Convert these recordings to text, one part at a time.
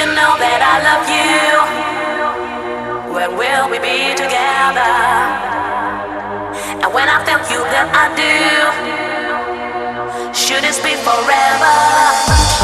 you know that I love you? When will we be together? And when I tell you, that I do. Should this be forever?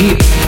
deep.